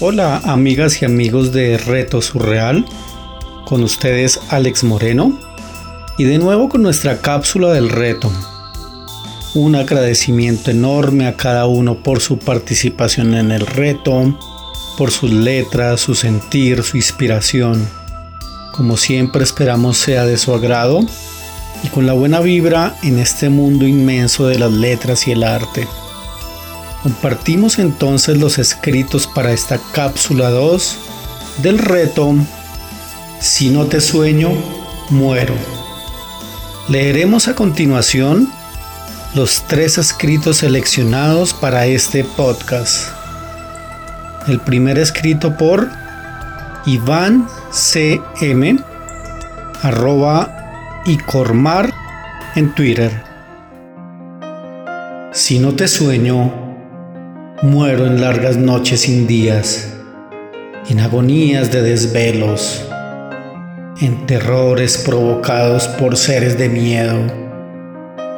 Hola amigas y amigos de Reto Surreal, con ustedes Alex Moreno y de nuevo con nuestra cápsula del reto. Un agradecimiento enorme a cada uno por su participación en el reto, por sus letras, su sentir, su inspiración. Como siempre esperamos sea de su agrado y con la buena vibra en este mundo inmenso de las letras y el arte. Compartimos entonces los escritos para esta cápsula 2 del reto Si no te sueño, muero. Leeremos a continuación los tres escritos seleccionados para este podcast. El primer escrito por Iván CM arroba y Cormar en Twitter. Si no te sueño, Muero en largas noches sin días, en agonías de desvelos, en terrores provocados por seres de miedo.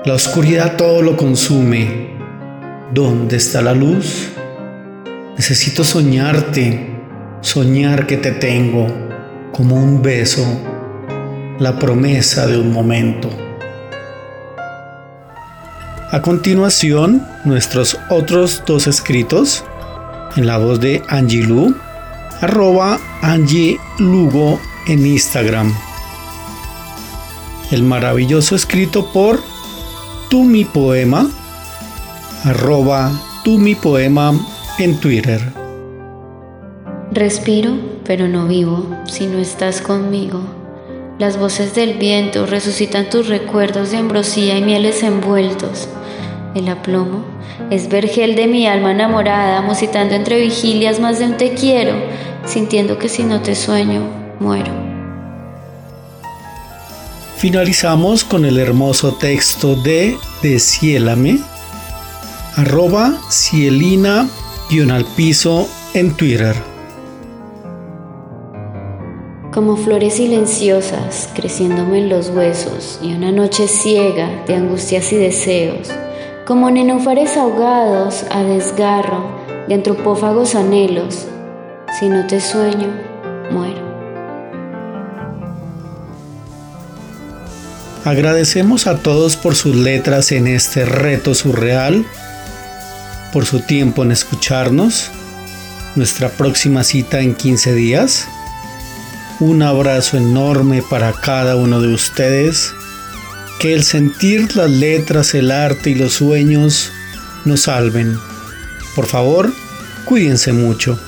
La oscuridad todo lo consume. ¿Dónde está la luz? Necesito soñarte, soñar que te tengo como un beso, la promesa de un momento. A continuación, nuestros otros dos escritos en la voz de Angie Lu, arroba Angie Lugo en Instagram. El maravilloso escrito por Tu Mi Poema, arroba Tu Mi Poema en Twitter. Respiro, pero no vivo si no estás conmigo. Las voces del viento resucitan tus recuerdos de ambrosía y mieles envueltos. El aplomo es vergel de mi alma enamorada, musitando entre vigilias más de un te quiero, sintiendo que si no te sueño, muero. Finalizamos con el hermoso texto de Desciélame, arroba cielina al piso en Twitter como flores silenciosas creciéndome en los huesos y una noche ciega de angustias y deseos, como nenúfares ahogados a desgarro de antropófagos anhelos, si no te sueño, muero. Agradecemos a todos por sus letras en este reto surreal, por su tiempo en escucharnos. Nuestra próxima cita en 15 días. Un abrazo enorme para cada uno de ustedes. Que el sentir las letras, el arte y los sueños nos salven. Por favor, cuídense mucho.